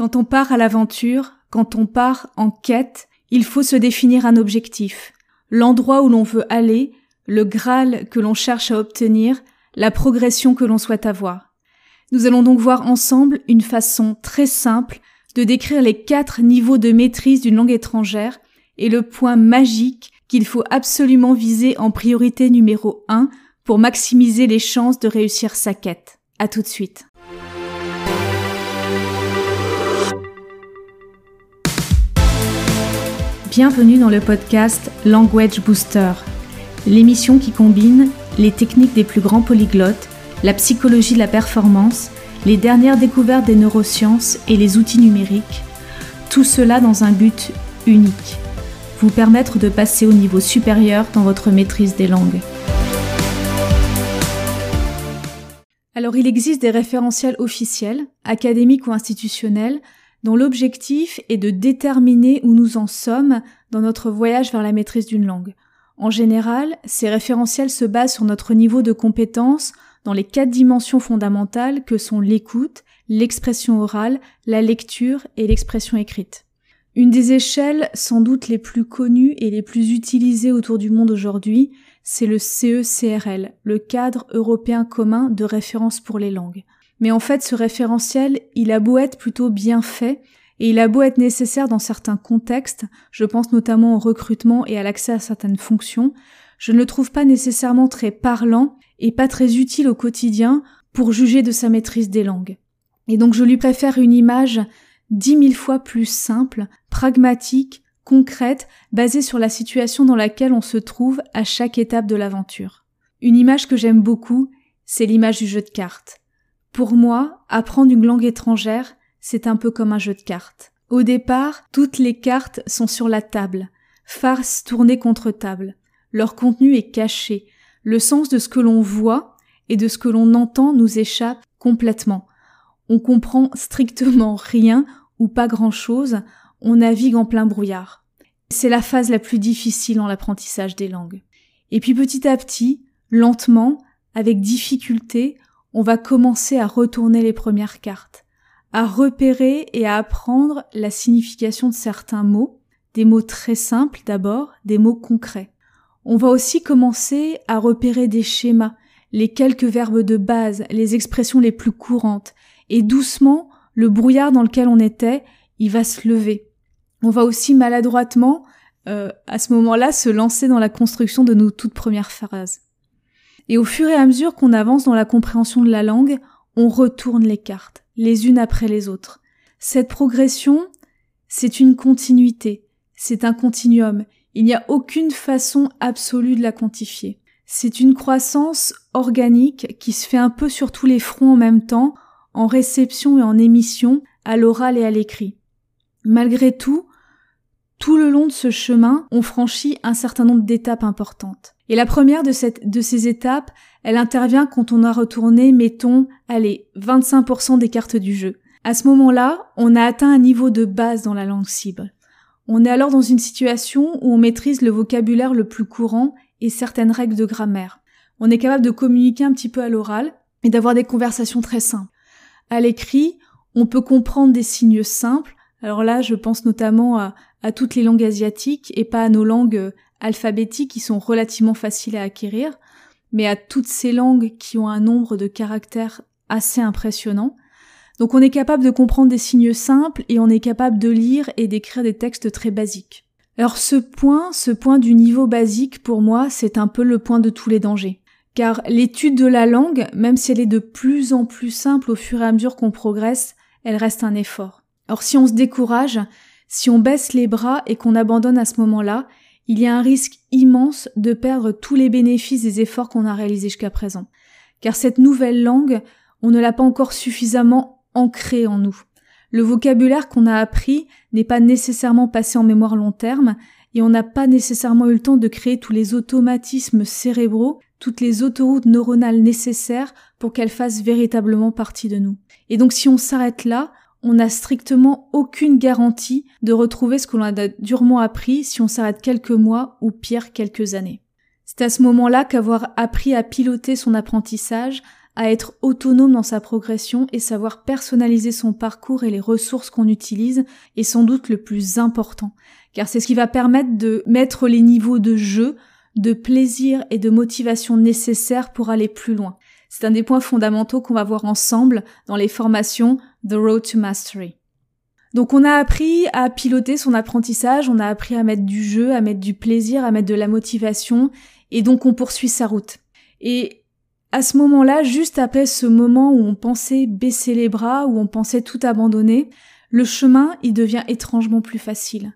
Quand on part à l'aventure, quand on part en quête, il faut se définir un objectif, l'endroit où l'on veut aller, le Graal que l'on cherche à obtenir, la progression que l'on souhaite avoir. Nous allons donc voir ensemble une façon très simple de décrire les quatre niveaux de maîtrise d'une langue étrangère et le point magique qu'il faut absolument viser en priorité numéro 1 pour maximiser les chances de réussir sa quête. À tout de suite. Bienvenue dans le podcast Language Booster, l'émission qui combine les techniques des plus grands polyglottes, la psychologie de la performance, les dernières découvertes des neurosciences et les outils numériques, tout cela dans un but unique, vous permettre de passer au niveau supérieur dans votre maîtrise des langues. Alors il existe des référentiels officiels, académiques ou institutionnels, dont l'objectif est de déterminer où nous en sommes dans notre voyage vers la maîtrise d'une langue. En général, ces référentiels se basent sur notre niveau de compétence dans les quatre dimensions fondamentales que sont l'écoute, l'expression orale, la lecture et l'expression écrite. Une des échelles sans doute les plus connues et les plus utilisées autour du monde aujourd'hui, c'est le CECRL, le cadre européen commun de référence pour les langues. Mais en fait, ce référentiel, il a beau être plutôt bien fait, et il a beau être nécessaire dans certains contextes, je pense notamment au recrutement et à l'accès à certaines fonctions, je ne le trouve pas nécessairement très parlant et pas très utile au quotidien pour juger de sa maîtrise des langues. Et donc je lui préfère une image dix mille fois plus simple, pragmatique, concrète, basée sur la situation dans laquelle on se trouve à chaque étape de l'aventure. Une image que j'aime beaucoup, c'est l'image du jeu de cartes. Pour moi, apprendre une langue étrangère, c'est un peu comme un jeu de cartes. Au départ, toutes les cartes sont sur la table, farce tournée contre table. Leur contenu est caché. Le sens de ce que l'on voit et de ce que l'on entend nous échappe complètement. On comprend strictement rien ou pas grand chose, on navigue en plein brouillard. C'est la phase la plus difficile dans l'apprentissage des langues. Et puis petit à petit, lentement, avec difficulté, on va commencer à retourner les premières cartes, à repérer et à apprendre la signification de certains mots, des mots très simples d'abord, des mots concrets. On va aussi commencer à repérer des schémas, les quelques verbes de base, les expressions les plus courantes, et doucement, le brouillard dans lequel on était, il va se lever. On va aussi maladroitement, euh, à ce moment-là, se lancer dans la construction de nos toutes premières phrases. Et au fur et à mesure qu'on avance dans la compréhension de la langue, on retourne les cartes, les unes après les autres. Cette progression, c'est une continuité, c'est un continuum. Il n'y a aucune façon absolue de la quantifier. C'est une croissance organique qui se fait un peu sur tous les fronts en même temps, en réception et en émission, à l'oral et à l'écrit. Malgré tout, tout le long de ce chemin, on franchit un certain nombre d'étapes importantes. Et la première de, ces étapes, elle intervient quand on a retourné, mettons, allez, 25% des cartes du jeu. À ce moment-là, on a atteint un niveau de base dans la langue cible. On est alors dans une situation où on maîtrise le vocabulaire le plus courant et certaines règles de grammaire. On est capable de communiquer un petit peu à l'oral et d'avoir des conversations très simples. À l'écrit, on peut comprendre des signes simples. Alors là, je pense notamment à, toutes les langues asiatiques et pas à nos langues euh, alphabétiques qui sont relativement faciles à acquérir, mais à toutes ces langues qui ont un nombre de caractères assez impressionnant. Donc on est capable de comprendre des signes simples et on est capable de lire et d'écrire des textes très basiques. Alors ce point, ce point du niveau basique pour moi, c'est un peu le point de tous les dangers. Car l'étude de la langue, même si elle est de plus en plus simple au fur et à mesure qu'on progresse, elle reste un effort. Or si on se décourage, si on baisse les bras et qu'on abandonne à ce moment-là, il y a un risque immense de perdre tous les bénéfices des efforts qu'on a réalisés jusqu'à présent. Car cette nouvelle langue, on ne l'a pas encore suffisamment ancrée en nous. Le vocabulaire qu'on a appris n'est pas nécessairement passé en mémoire long terme et on n'a pas nécessairement eu le temps de créer tous les automatismes cérébraux, toutes les autoroutes neuronales nécessaires pour qu'elles fassent véritablement partie de nous. Et donc si on s'arrête là, on n'a strictement aucune garantie de retrouver ce que l'on a durement appris si on s'arrête quelques mois ou pire quelques années. C'est à ce moment-là qu'avoir appris à piloter son apprentissage, à être autonome dans sa progression et savoir personnaliser son parcours et les ressources qu'on utilise est sans doute le plus important, car c'est ce qui va permettre de mettre les niveaux de jeu, de plaisir et de motivation nécessaires pour aller plus loin. C'est un des points fondamentaux qu'on va voir ensemble dans les formations The Road to Mastery. Donc on a appris à piloter son apprentissage, on a appris à mettre du jeu, à mettre du plaisir, à mettre de la motivation, et donc on poursuit sa route. Et à ce moment-là, juste après ce moment où on pensait baisser les bras, où on pensait tout abandonner, le chemin, il devient étrangement plus facile.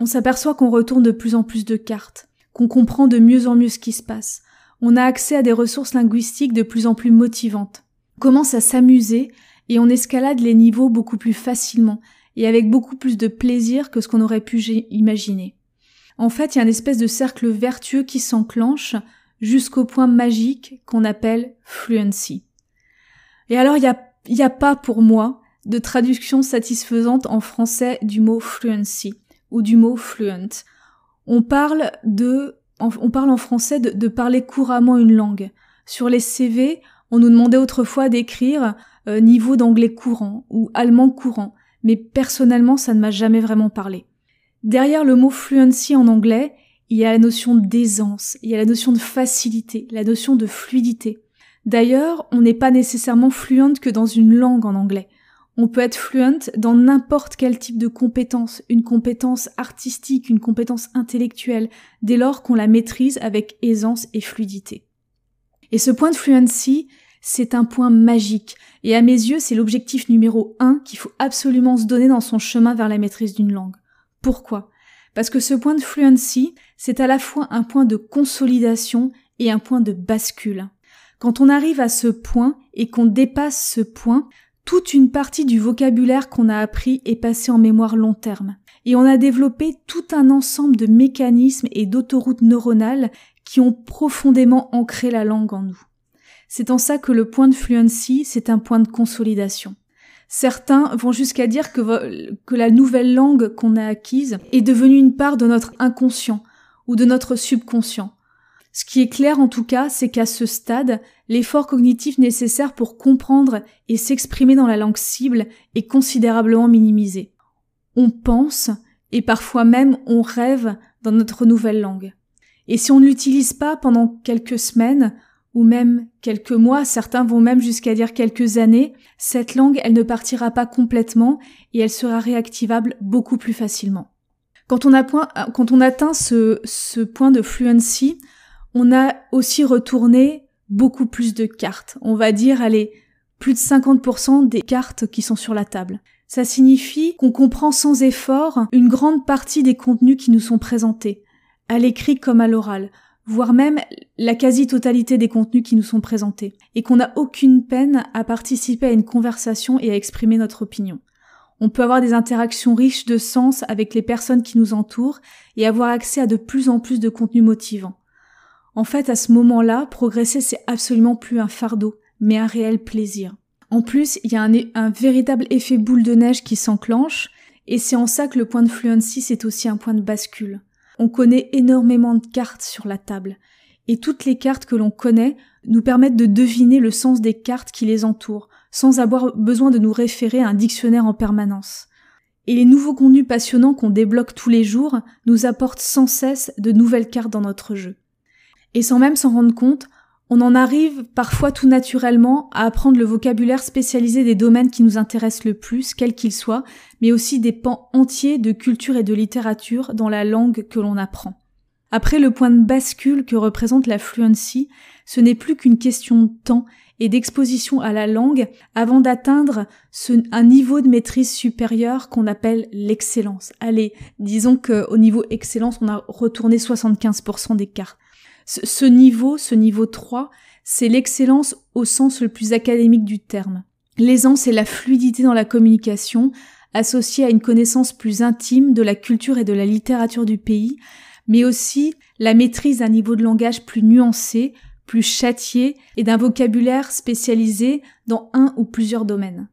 On s'aperçoit qu'on retourne de plus en plus de cartes, qu'on comprend de mieux en mieux ce qui se passe. On a accès à des ressources linguistiques de plus en plus motivantes. On commence à s'amuser et on escalade les niveaux beaucoup plus facilement et avec beaucoup plus de plaisir que ce qu'on aurait pu imaginer. En fait, il y a une espèce de cercle vertueux qui s'enclenche jusqu'au point magique qu'on appelle fluency. Et alors, il n'y a, y a pas pour moi de traduction satisfaisante en français du mot fluency ou du mot fluent. On parle de, on parle en français de, parler couramment une langue. Sur les CV, on nous demandait autrefois d'écrire euh, niveau d'anglais courant ou allemand courant, mais personnellement ça ne m'a jamais vraiment parlé. Derrière le mot fluency en anglais, il y a la notion d'aisance, il y a la notion de facilité, la notion de fluidité. D'ailleurs, on n'est pas nécessairement fluent que dans une langue en anglais. On peut être fluent dans n'importe quel type de compétence, une compétence artistique, une compétence intellectuelle, dès lors qu'on la maîtrise avec aisance et fluidité. Et ce point de fluency, c'est un point magique, et à mes yeux, c'est l'objectif numéro un qu'il faut absolument se donner dans son chemin vers la maîtrise d'une langue. Pourquoi? Parce que ce point de fluency, c'est à la fois un point de consolidation et un point de bascule. Quand on arrive à ce point et qu'on dépasse ce point, toute une partie du vocabulaire qu'on a appris est passée en mémoire long terme. Et on a développé tout un ensemble de mécanismes et d'autoroutes neuronales qui ont profondément ancré la langue en nous. C'est en ça que le point de fluency, c'est un point de consolidation. Certains vont jusqu'à dire que, la nouvelle langue qu'on a acquise est devenue une part de notre inconscient ou de notre subconscient. Ce qui est clair en tout cas, c'est qu'à ce stade, l'effort cognitif nécessaire pour comprendre et s'exprimer dans la langue cible est considérablement minimisé. On pense, et parfois même on rêve dans notre nouvelle langue. Et si on ne l'utilise pas pendant quelques semaines, ou même quelques mois, certains vont même jusqu'à dire quelques années, cette langue, elle ne partira pas complètement et elle sera réactivable beaucoup plus facilement. Quand on, atteint ce point de fluency, on a aussi retourné beaucoup plus de cartes. On va dire, allez, plus de 50% des cartes qui sont sur la table. Ça signifie qu'on comprend sans effort une grande partie des contenus qui nous sont présentés, à l'écrit comme à l'oral voire même la quasi-totalité des contenus qui nous sont présentés, et qu'on n'a aucune peine à participer à une conversation et à exprimer notre opinion. On peut avoir des interactions riches de sens avec les personnes qui nous entourent et avoir accès à de plus en plus de contenus motivants. En fait, à ce moment-là, progresser, c'est absolument plus un fardeau, mais un réel plaisir. En plus, il y a un, véritable effet boule de neige qui s'enclenche, et c'est en ça que le point de fluency, c'est aussi un point de bascule. On connaît énormément de cartes sur la table, et toutes les cartes que l'on connaît nous permettent de deviner le sens des cartes qui les entourent, sans avoir besoin de nous référer à un dictionnaire en permanence. Et les nouveaux contenus passionnants qu'on débloque tous les jours nous apportent sans cesse de nouvelles cartes dans notre jeu. Et sans même s'en rendre compte, on en arrive parfois tout naturellement à apprendre le vocabulaire spécialisé des domaines qui nous intéressent le plus, quels qu'ils soient, mais aussi des pans entiers de culture et de littérature dans la langue que l'on apprend. Après le point de bascule que représente la fluency, ce n'est plus qu'une question de temps et d'exposition à la langue avant d'atteindre un niveau de maîtrise supérieur qu'on appelle l'excellence. Allez, disons qu'au niveau excellence, on a retourné 75% des cartes. Ce, niveau, ce niveau 3, c'est l'excellence au sens le plus académique du terme. L'aisance et la fluidité dans la communication, associée à une connaissance plus intime de la culture et de la littérature du pays, mais aussi la maîtrise d'un niveau de langage plus nuancé, plus châtié et d'un vocabulaire spécialisé dans un ou plusieurs domaines.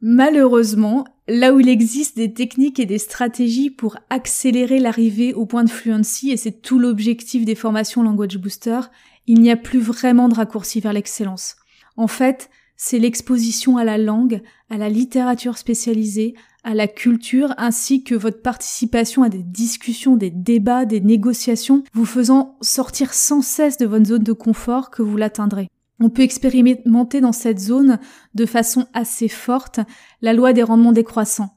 Malheureusement, là où il existe des techniques et des stratégies pour accélérer l'arrivée au point de fluency, et c'est tout l'objectif des formations Language Booster, il n'y a plus vraiment de raccourci vers l'excellence. En fait, c'est l'exposition à la langue, à la littérature spécialisée, à la culture, ainsi que votre participation à des discussions, des débats, des négociations, vous faisant sortir sans cesse de votre zone de confort que vous l'atteindrez. On peut expérimenter dans cette zone de façon assez forte la loi des rendements décroissants.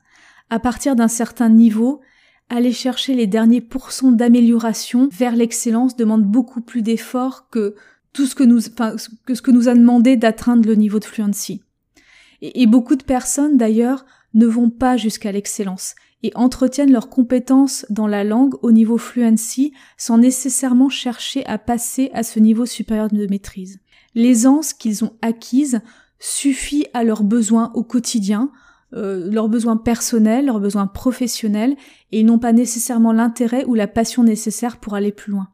À partir d'un certain niveau, aller chercher les derniers pourcents d'amélioration vers l'excellence demande beaucoup plus d'efforts que tout ce que nous, a demandé d'atteindre le niveau de fluency. Et beaucoup de personnes, d'ailleurs, ne vont pas jusqu'à l'excellence et entretiennent leurs compétences dans la langue au niveau fluency sans nécessairement chercher à passer à ce niveau supérieur de maîtrise. L'aisance qu'ils ont acquise suffit à leurs besoins au quotidien, euh, leurs besoins personnels, leurs besoins professionnels, et ils n'ont pas nécessairement l'intérêt ou la passion nécessaire pour aller plus loin.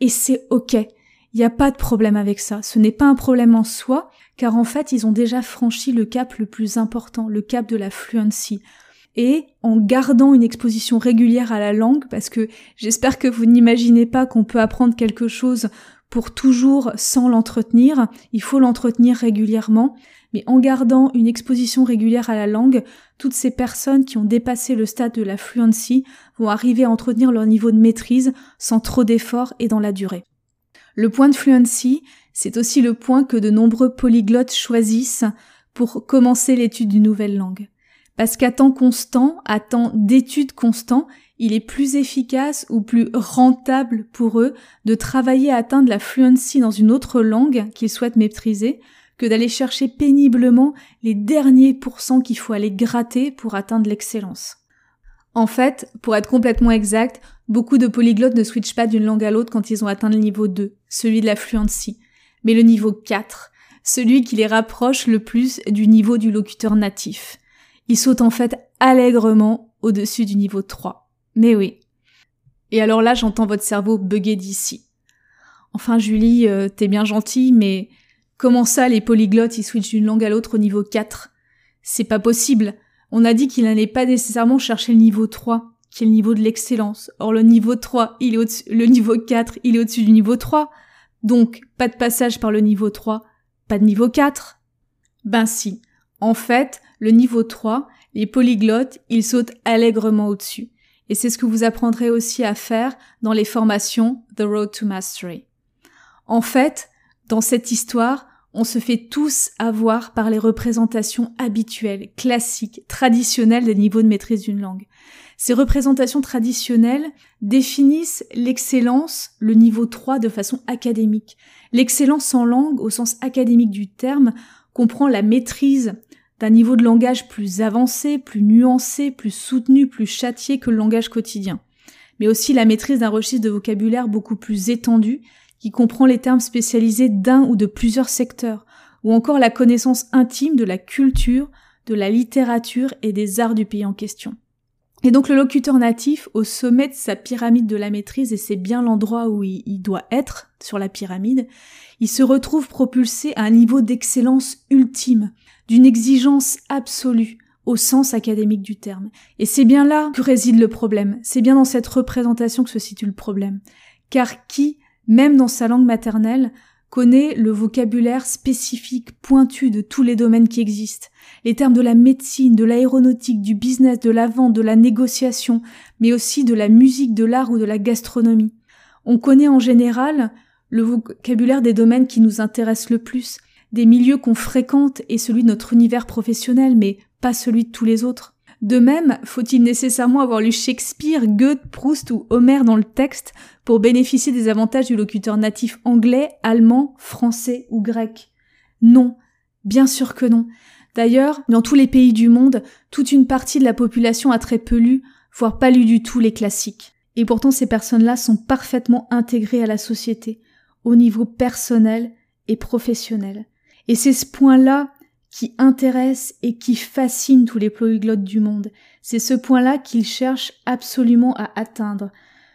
Et c'est ok. Il n'y a pas de problème avec ça. Ce n'est pas un problème en soi, car en fait, ils ont déjà franchi le cap le plus important, le cap de la fluency. Et en gardant une exposition régulière à la langue, parce que j'espère que vous n'imaginez pas qu'on peut apprendre quelque chose pour toujours sans l'entretenir, il faut l'entretenir régulièrement, mais en gardant une exposition régulière à la langue, toutes ces personnes qui ont dépassé le stade de la fluency vont arriver à entretenir leur niveau de maîtrise sans trop d'efforts et dans la durée. Le point de fluency, c'est aussi le point que de nombreux polyglottes choisissent pour commencer l'étude d'une nouvelle langue. Parce qu'à temps constant, à temps d'étude constant, il est plus efficace ou plus rentable pour eux de travailler à atteindre la fluency dans une autre langue qu'ils souhaitent maîtriser que d'aller chercher péniblement les derniers pourcents qu'il faut aller gratter pour atteindre l'excellence. En fait, pour être complètement exact, beaucoup de polyglottes ne switchent pas d'une langue à l'autre quand ils ont atteint le niveau 2, celui de la fluency, mais le niveau 4, celui qui les rapproche le plus du niveau du locuteur natif. Ils sautent en fait allègrement au-dessus du niveau 3. Mais oui. Et alors là, j'entends votre cerveau bugger d'ici. Enfin, Julie, euh, t'es bien gentille, mais comment ça, les polyglottes, ils switchent d'une langue à l'autre au niveau 4 C'est pas possible. On a dit qu'il n'allait pas nécessairement chercher le niveau 3, qui est le niveau de l'excellence. Or, le niveau 3, il est au-dessus, le niveau 4, il est au-dessus du niveau 3. Donc, pas de passage par le niveau 3, pas de niveau 4. Ben si. En fait, le niveau 3, les polyglottes, ils sautent allègrement au-dessus. Et c'est ce que vous apprendrez aussi à faire dans les formations The Road to Mastery. En fait, dans cette histoire, on se fait tous avoir par les représentations habituelles, classiques, traditionnelles des niveaux de maîtrise d'une langue. Ces représentations traditionnelles définissent l'excellence, le niveau 3 de façon académique. L'excellence en langue, au sens académique du terme, comprend la maîtrise d'un niveau de langage plus avancé, plus nuancé, plus soutenu, plus châtié que le langage quotidien, mais aussi la maîtrise d'un registre de vocabulaire beaucoup plus étendu, qui comprend les termes spécialisés d'un ou de plusieurs secteurs, ou encore la connaissance intime de la culture, de la littérature et des arts du pays en question. Et donc le locuteur natif, au sommet de sa pyramide de la maîtrise, et c'est bien l'endroit où il, doit être sur la pyramide, il se retrouve propulsé à un niveau d'excellence ultime, d'une exigence absolue au sens académique du terme. Et c'est bien là que réside le problème, c'est bien dans cette représentation que se situe le problème. Car qui, même dans sa langue maternelle, connaît le vocabulaire spécifique, pointu de tous les domaines qui existent, les termes de la médecine, de l'aéronautique, du business, de la vente, de la négociation, mais aussi de la musique, de l'art ou de la gastronomie. On connaît en général le vocabulaire des domaines qui nous intéressent le plus, des milieux qu'on fréquente et celui de notre univers professionnel, mais pas celui de tous les autres. De même, faut-il nécessairement avoir lu Shakespeare, Goethe, Proust ou Homère dans le texte pour bénéficier des avantages du locuteur natif anglais, allemand, français ou grec? Non, bien sûr que non. D'ailleurs, dans tous les pays du monde, toute une partie de la population a très peu lu, voire pas lu du tout les classiques. Et pourtant ces personnes-là sont parfaitement intégrées à la société, au niveau personnel et professionnel. Et c'est ce point-là qui intéresse et qui fascine tous les polyglottes du monde. C'est ce point-là qu'ils cherchent absolument à atteindre.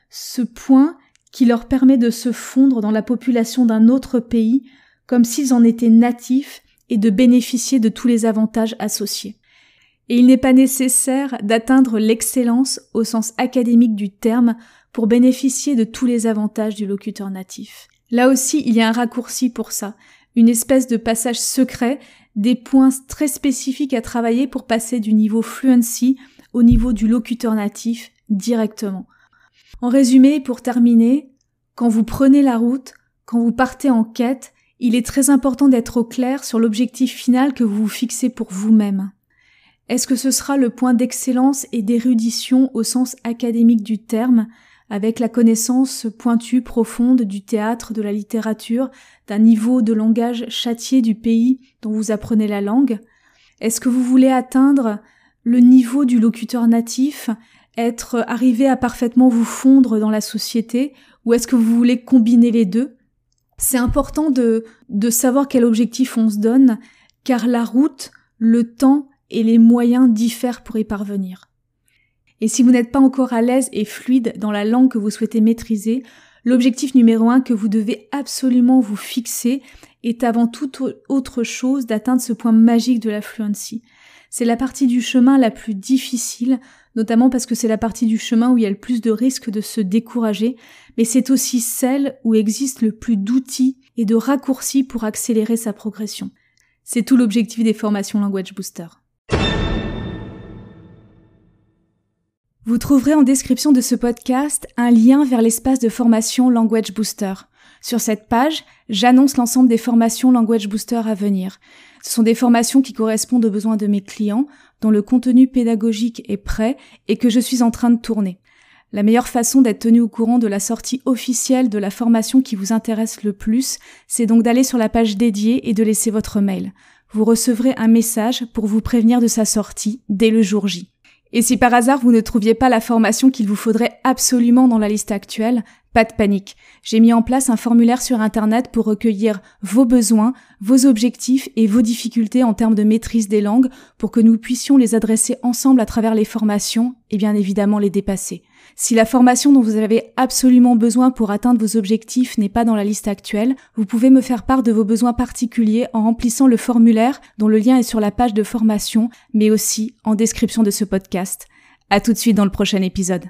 Ce point qui leur permet de se fondre dans la population d'un autre pays comme s'ils en étaient natifs et de bénéficier de tous les avantages associés. Et il n'est pas nécessaire d'atteindre l'excellence au sens académique du terme pour bénéficier de tous les avantages du locuteur natif. Là aussi, il y a un raccourci pour ça. Une espèce de passage secret, des points très spécifiques à travailler pour passer du niveau fluency au niveau du locuteur natif directement. En résumé, pour terminer, quand vous prenez la route, quand vous partez en quête, il est très important d'être au clair sur l'objectif final que vous vous fixez pour vous-même. Est-ce que ce sera le point d'excellence et d'érudition au sens académique du terme, avec la connaissance pointue, profonde du théâtre, de la littérature, d'un niveau de langage châtié du pays dont vous apprenez la langue Est-ce que vous voulez atteindre le niveau du locuteur natif, être arrivé à parfaitement vous fondre dans la société, ou est-ce que vous voulez combiner les deux? C'est important de, de savoir quel objectif on se donne, car la route, le temps et les moyens diffèrent pour y parvenir. Et si vous n'êtes pas encore à l'aise et fluide dans la langue que vous souhaitez maîtriser, l'objectif numéro un que vous devez absolument vous fixer est avant toute autre chose d'atteindre ce point magique de la fluency. C'est la partie du chemin la plus difficile, notamment parce que c'est la partie du chemin où il y a le plus de risques de se décourager, mais c'est aussi celle où existe le plus d'outils et de raccourcis pour accélérer sa progression. C'est tout l'objectif des formations Language Booster. Vous trouverez en description de ce podcast un lien vers l'espace de formation Language Booster. Sur cette page, j'annonce l'ensemble des formations Language Booster à venir. Ce sont des formations qui correspondent aux besoins de mes clients, dont le contenu pédagogique est prêt et que je suis en train de tourner. La meilleure façon d'être tenu au courant de la sortie officielle de la formation qui vous intéresse le plus, c'est donc d'aller sur la page dédiée et de laisser votre mail. Vous recevrez un message pour vous prévenir de sa sortie dès le jour J. Et si par hasard vous ne trouviez pas la formation qu'il vous faudrait absolument dans la liste actuelle, pas de panique. J'ai mis en place un formulaire sur Internet pour recueillir vos besoins, vos objectifs et vos difficultés en termes de maîtrise des langues pour que nous puissions les adresser ensemble à travers les formations et bien évidemment les dépasser. Si la formation dont vous avez absolument besoin pour atteindre vos objectifs n'est pas dans la liste actuelle, vous pouvez me faire part de vos besoins particuliers en remplissant le formulaire dont le lien est sur la page de formation, mais aussi en description de ce podcast. À tout de suite dans le prochain épisode.